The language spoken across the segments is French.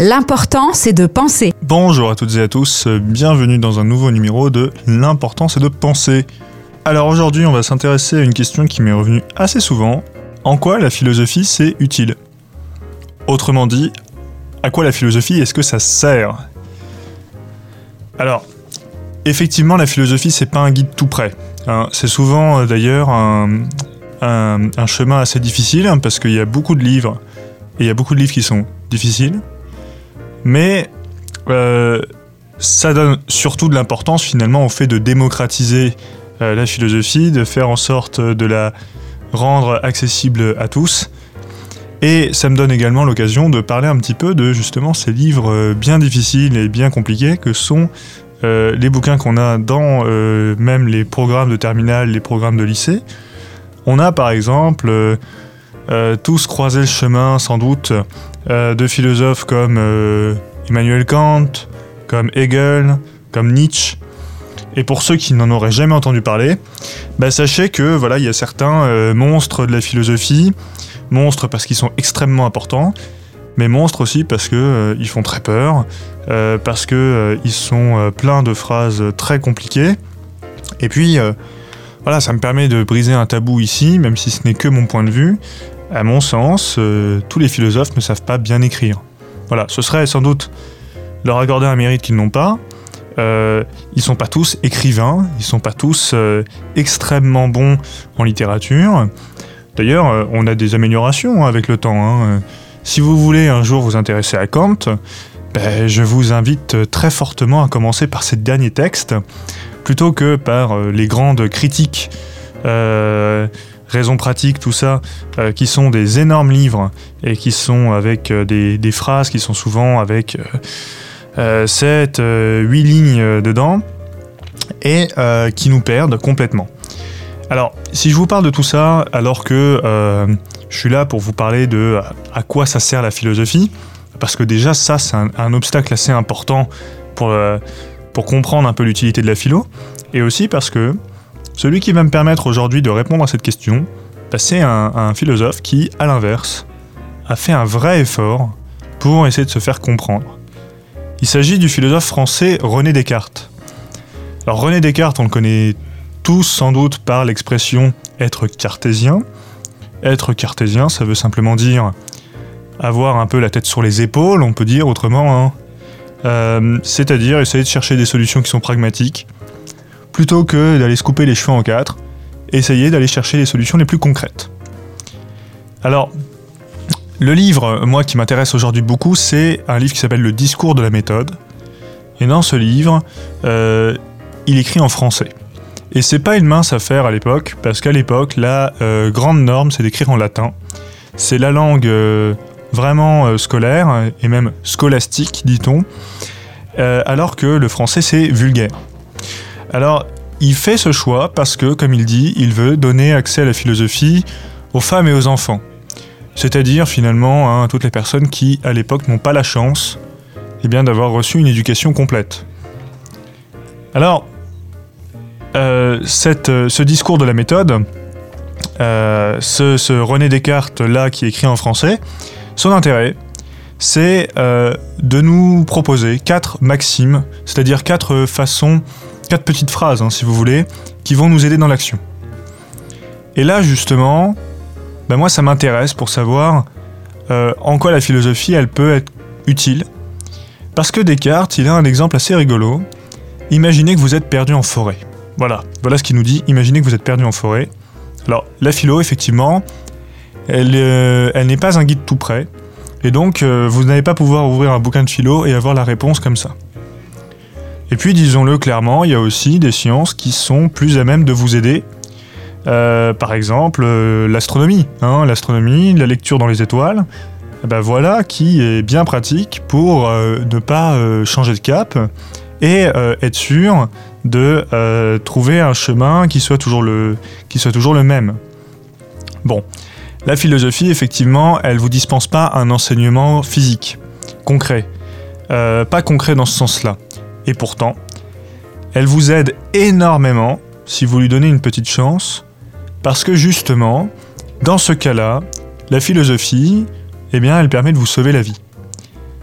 L'important, c'est de penser. Bonjour à toutes et à tous, bienvenue dans un nouveau numéro de L'important, c'est de penser. Alors aujourd'hui, on va s'intéresser à une question qui m'est revenue assez souvent. En quoi la philosophie, c'est utile? Autrement dit, à quoi la philosophie est-ce que ça sert? Alors, effectivement, la philosophie, c'est pas un guide tout prêt. Hein. c'est souvent euh, d'ailleurs un, chemin assez difficile hein, parce qu'il y a beaucoup de livres et il y a beaucoup de livres qui sont difficiles mais euh, ça donne surtout de l'importance finalement au fait de démocratiser euh, la philosophie, de faire en sorte de la rendre accessible à tous. Et ça me donne également l'occasion de parler un petit peu de justement ces livres euh, bien difficiles et bien compliqués que sont les bouquins qu'on a dans même les programmes de terminale, les programmes de lycée. On a par exemple tous croisé le chemin sans doute de philosophes comme euh, Emmanuel Kant, comme Hegel, comme Nietzsche. Et pour ceux qui n'en auraient jamais entendu parler, bah, sachez que voilà, il y a certains euh, monstres de la philosophie, monstres parce qu'ils sont extrêmement importants, mais monstres aussi parce qu'ils font très peur, parce qu'ils sont pleins de phrases très compliquées. Et puis, voilà, ça me permet de briser un tabou ici, même si ce n'est que mon point de vue. À mon sens, euh, tous les philosophes ne savent pas bien écrire. Voilà, ce serait sans doute leur accorder un mérite qu'ils n'ont pas. Euh, ils sont pas tous écrivains, ils sont pas tous euh, extrêmement bons en littérature. D'ailleurs, on a des améliorations avec le temps. Hein. Si vous voulez un jour vous intéresser à Kant, ben, je vous invite très fortement à commencer par ces derniers textes, plutôt que par les grandes critiques raisons pratiques, tout ça, euh, qui sont des énormes livres et qui sont avec euh, des, phrases qui sont souvent avec 7, euh, 8 lignes dedans et qui nous perdent complètement. Alors, si je vous parle de tout ça, alors que je suis là pour vous parler de à quoi ça sert la philosophie, parce que déjà ça c'est un, obstacle assez important pour, pour comprendre un peu l'utilité de la philo, et aussi parce que celui qui va me permettre aujourd'hui de répondre à cette question, bah, c'est un, philosophe qui, à l'inverse, a fait un vrai effort pour essayer de se faire comprendre. Il s'agit du philosophe français René Descartes. Alors René Descartes, on le connaît tous sans doute par l'expression être cartésien. Être cartésien, ça veut simplement dire avoir un peu la tête sur les épaules, on peut dire autrement. Hein. Euh, c'est-à-dire essayer de chercher des solutions qui sont pragmatiques, plutôt que d'aller se couper les cheveux en quatre, essayer d'aller chercher les solutions les plus concrètes. Alors, le livre, moi, qui m'intéresse aujourd'hui beaucoup, c'est un livre qui s'appelle Le discours de la méthode. Et dans ce livre, euh, il écrit en français. Et c'est pas une mince affaire à l'époque, parce qu'à l'époque, la euh, grande norme, c'est d'écrire en latin. C'est la langue euh, vraiment scolaire, et même scolastique, dit-on, alors que le français, c'est vulgaire. Alors, il fait ce choix parce que, comme il dit, il veut donner accès à la philosophie aux femmes et aux enfants. C'est-à-dire finalement à hein, toutes les personnes qui, à l'époque, n'ont pas la chance eh bien, d'avoir reçu une éducation complète. Alors, euh, euh, ce discours de la méthode, euh, ce, ce, René Descartes là qui écrit en français, son intérêt, c'est de nous proposer quatre maximes, c'est-à-dire quatre façons quatre petites phrases, hein, si vous voulez, qui vont nous aider dans l'action. Et là, justement, ben moi, ça m'intéresse pour savoir euh, en quoi la philosophie, elle peut être utile. Parce que Descartes, il a un exemple assez rigolo. Imaginez que vous êtes perdu en forêt. Voilà, voilà ce qu'il nous dit. Imaginez que vous êtes perdu en forêt. Alors, la philo, effectivement, elle, euh, n'est pas un guide tout prêt. Et donc, euh, vous n'allez pas pouvoir ouvrir un bouquin de philo et avoir la réponse comme ça. Et puis, disons-le clairement, il y a aussi des sciences qui sont plus à même de vous aider. Euh, par exemple, euh, l'astronomie. Hein, l'astronomie, la lecture dans les étoiles. Ben voilà qui est bien pratique pour euh, ne pas changer de cap et être sûr de trouver un chemin qui soit, toujours le, qui soit toujours le même. Bon, la philosophie, effectivement, elle vous dispense pas un enseignement physique, concret. pas concret dans ce sens-là. Et pourtant, elle vous aide énormément si vous lui donnez une petite chance, parce que justement, dans ce cas-là, la philosophie, eh bien, elle permet de vous sauver la vie.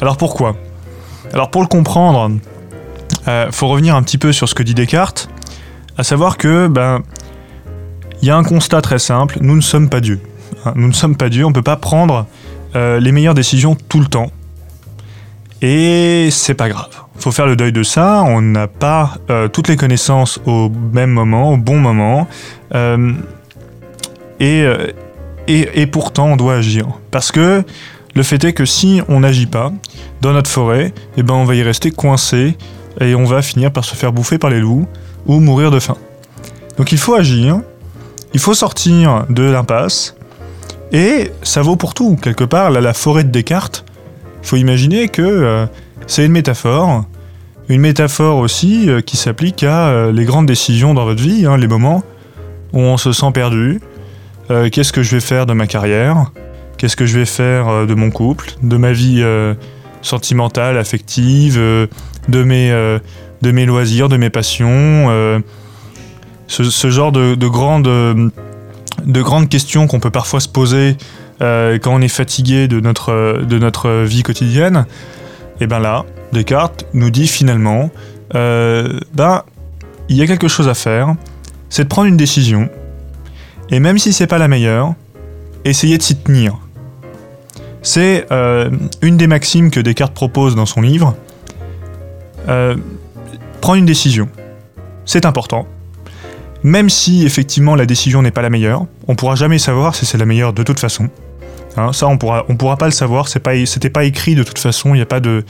Alors pourquoi? Alors pour le comprendre, il euh, faut revenir un petit peu sur ce que dit Descartes, à savoir que ben il y a un constat très simple, nous ne sommes pas Dieu. Hein, nous ne sommes pas Dieu, on ne peut pas prendre euh, les meilleures décisions tout le temps. Et c'est pas grave. Faut faire le deuil de ça. On n'a pas euh, toutes les connaissances au même moment, au bon moment. et, et, pourtant, on doit agir. Parce que le fait est que si on n'agit pas dans notre forêt, eh ben on va y rester coincé et on va finir par se faire bouffer par les loups ou mourir de faim. Donc il faut agir, il faut sortir de l'impasse, et ça vaut pour tout. Quelque part, la forêt de Descartes, faut imaginer que euh, c'est une métaphore, une métaphore aussi euh, qui s'applique à euh, les grandes décisions dans votre vie, hein, les moments où on se sent perdu. Qu'est-ce que je vais faire de ma carrière? Qu'est-ce que je vais faire de mon couple, de ma vie sentimentale, affective, de mes, de mes loisirs, de mes passions. Ce, genre de, grandes, de grandes questions qu'on peut parfois se poser euh, quand on est fatigué de notre, vie quotidienne. Et bien là, Descartes nous dit finalement, ben, il y a quelque chose à faire, c'est de prendre une décision, et même si c'est pas la meilleure, essayer de s'y tenir. C'est une des maximes que Descartes propose dans son livre, euh, prendre une décision. C'est important. Même si effectivement la décision n'est pas la meilleure, on pourra jamais savoir si c'est la meilleure de toute façon. Hein, ça, on pourra, on pourra pas le savoir. C'est pas, c'était pas écrit de toute façon. Il y a pas de,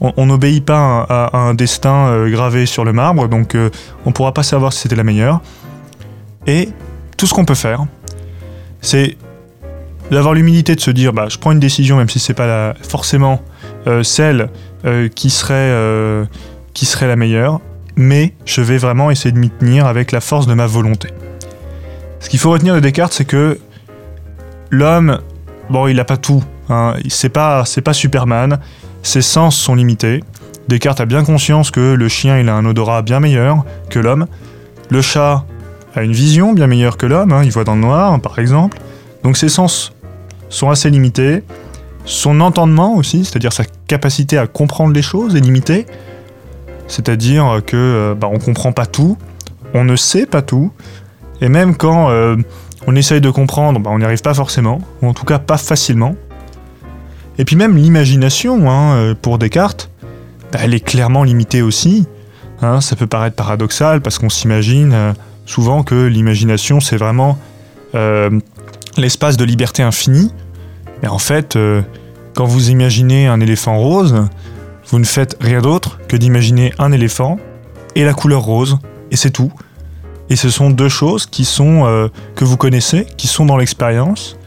on n'obéit pas à, un destin euh, gravé sur le marbre, donc euh, on pourra pas savoir si c'était la meilleure. Et tout ce qu'on peut faire, c'est d'avoir l'humilité de se dire, bah, je prends une décision, même si c'est pas forcément celle euh, qui, serait, euh, qui serait la meilleure, mais je vais vraiment essayer de m'y tenir avec la force de ma volonté. Ce qu'il faut retenir de Descartes, c'est que l'homme, bon, il n'a pas tout. Hein, c'est pas, pas Superman. Ses sens sont limités. Descartes a bien conscience que le chien, il a un odorat bien meilleur que l'homme. Le chat a une vision bien meilleure que l'homme. Hein, il voit dans le noir, par exemple. Donc ses sens sont assez limités. Son entendement aussi, c'est-à-dire sa capacité à comprendre les choses est limitée. C'est-à-dire que euh, bah, on comprend pas tout, on ne sait pas tout, et même quand euh, on essaye de comprendre, bah, on n'y arrive pas forcément, ou en tout cas pas facilement. Et puis même l'imagination, hein, euh, pour Descartes, bah, elle est clairement limitée aussi. Hein. ça peut paraître paradoxal parce qu'on s'imagine souvent que l'imagination c'est vraiment l'espace de liberté infinie. Mais en fait, euh, quand vous imaginez un éléphant rose, vous ne faites rien d'autre que d'imaginer un éléphant et la couleur rose, et c'est tout. Et ce sont deux choses euh, que vous connaissez, qui sont dans l'expérience.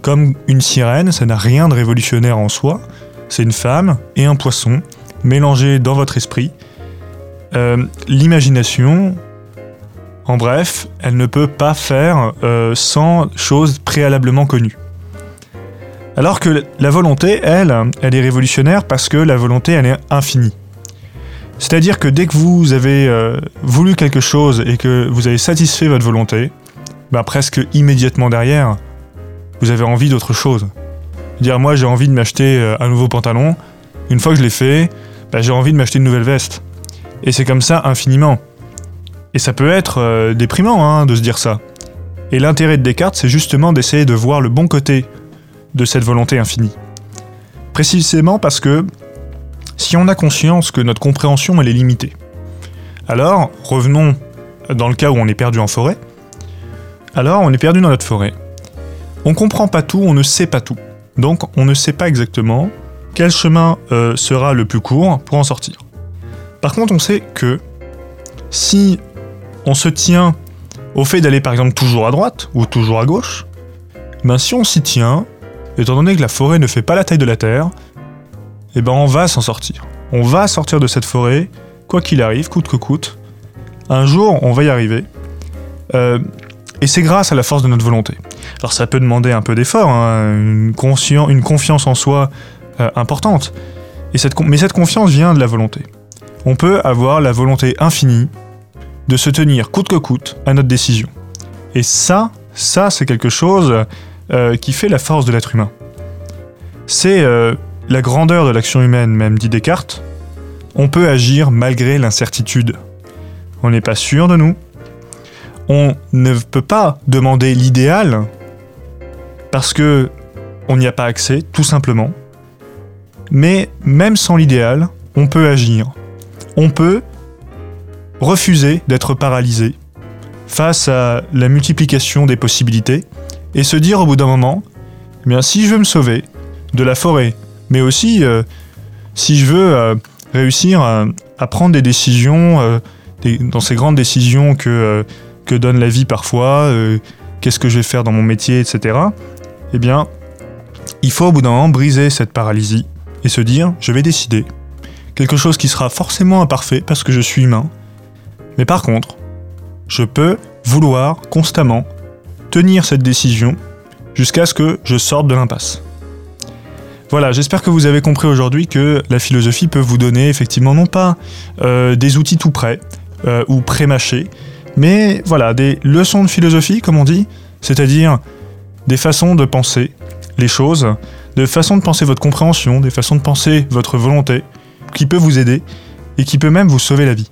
Comme une sirène, ça n'a rien de révolutionnaire en soi. C'est une femme et un poisson mélangés dans votre esprit. Euh, l'imagination, en bref, elle ne peut pas faire sans choses préalablement connues. Alors que la volonté, elle, elle est révolutionnaire parce que la volonté, elle est infinie. C'est-à-dire que dès que vous avez euh, voulu quelque chose et que vous avez satisfait votre volonté, bah presque immédiatement derrière, vous avez envie d'autre chose. Dire moi j'ai envie de m'acheter euh, un nouveau pantalon, une fois que je l'ai fait, bah, j'ai envie de m'acheter une nouvelle veste. Et c'est comme ça infiniment. Et ça peut être euh, déprimant hein, de se dire ça. Et l'intérêt de Descartes, c'est justement d'essayer de voir le bon côté de cette volonté infinie. Précisément parce que si on a conscience que notre compréhension elle est limitée, alors revenons dans le cas où on est perdu en forêt, alors on est perdu dans notre forêt. On comprend pas tout, on ne sait pas tout. Donc on ne sait pas exactement quel chemin euh, sera le plus court pour en sortir. Par contre, on sait que si on se tient au fait d'aller par exemple toujours à droite ou toujours à gauche, ben si on s'y tient, étant donné que la forêt ne fait pas la taille de la Terre, eh ben on va s'en sortir. On va sortir de cette forêt, quoi qu'il arrive, coûte que coûte. Un jour, on va y arriver. Euh, et c'est grâce à la force de notre volonté. Alors ça peut demander un peu d'effort, hein, une, confiance en soi euh, importante. Et cette, mais cette confiance vient de la volonté. On peut avoir la volonté infinie de se tenir coûte que coûte à notre décision. Et ça, ça c'est quelque chose euh, qui fait la force de l'être humain. C'est la grandeur de l'action humaine, même dit Descartes, on peut agir malgré l'incertitude. On n'est pas sûr de nous. On ne peut pas demander l'idéal parce que on n'y a pas accès, tout simplement. Mais même sans l'idéal, on peut agir. On peut refuser d'être paralysé face à la multiplication des possibilités et se dire au bout d'un moment, eh bien si je veux me sauver de la forêt, mais aussi euh, si je veux euh, réussir à, prendre des décisions, euh, dans ces grandes décisions que, que donne la vie parfois, qu'est-ce que je vais faire dans mon métier, etc., eh bien, il faut au bout d'un moment briser cette paralysie et se dire, je vais décider. Quelque chose qui sera forcément imparfait parce que je suis humain. Mais par contre, je peux vouloir constamment tenir cette décision jusqu'à ce que je sorte de l'impasse. Voilà, j'espère que vous avez compris aujourd'hui que la philosophie peut vous donner effectivement non pas euh, des outils tout prêts euh, ou pré-mâchés, mais voilà, des leçons de philosophie, comme on dit, c'est-à-dire des façons de penser les choses, des façons de penser votre compréhension, des façons de penser votre volonté, qui peut vous aider et qui peut même vous sauver la vie.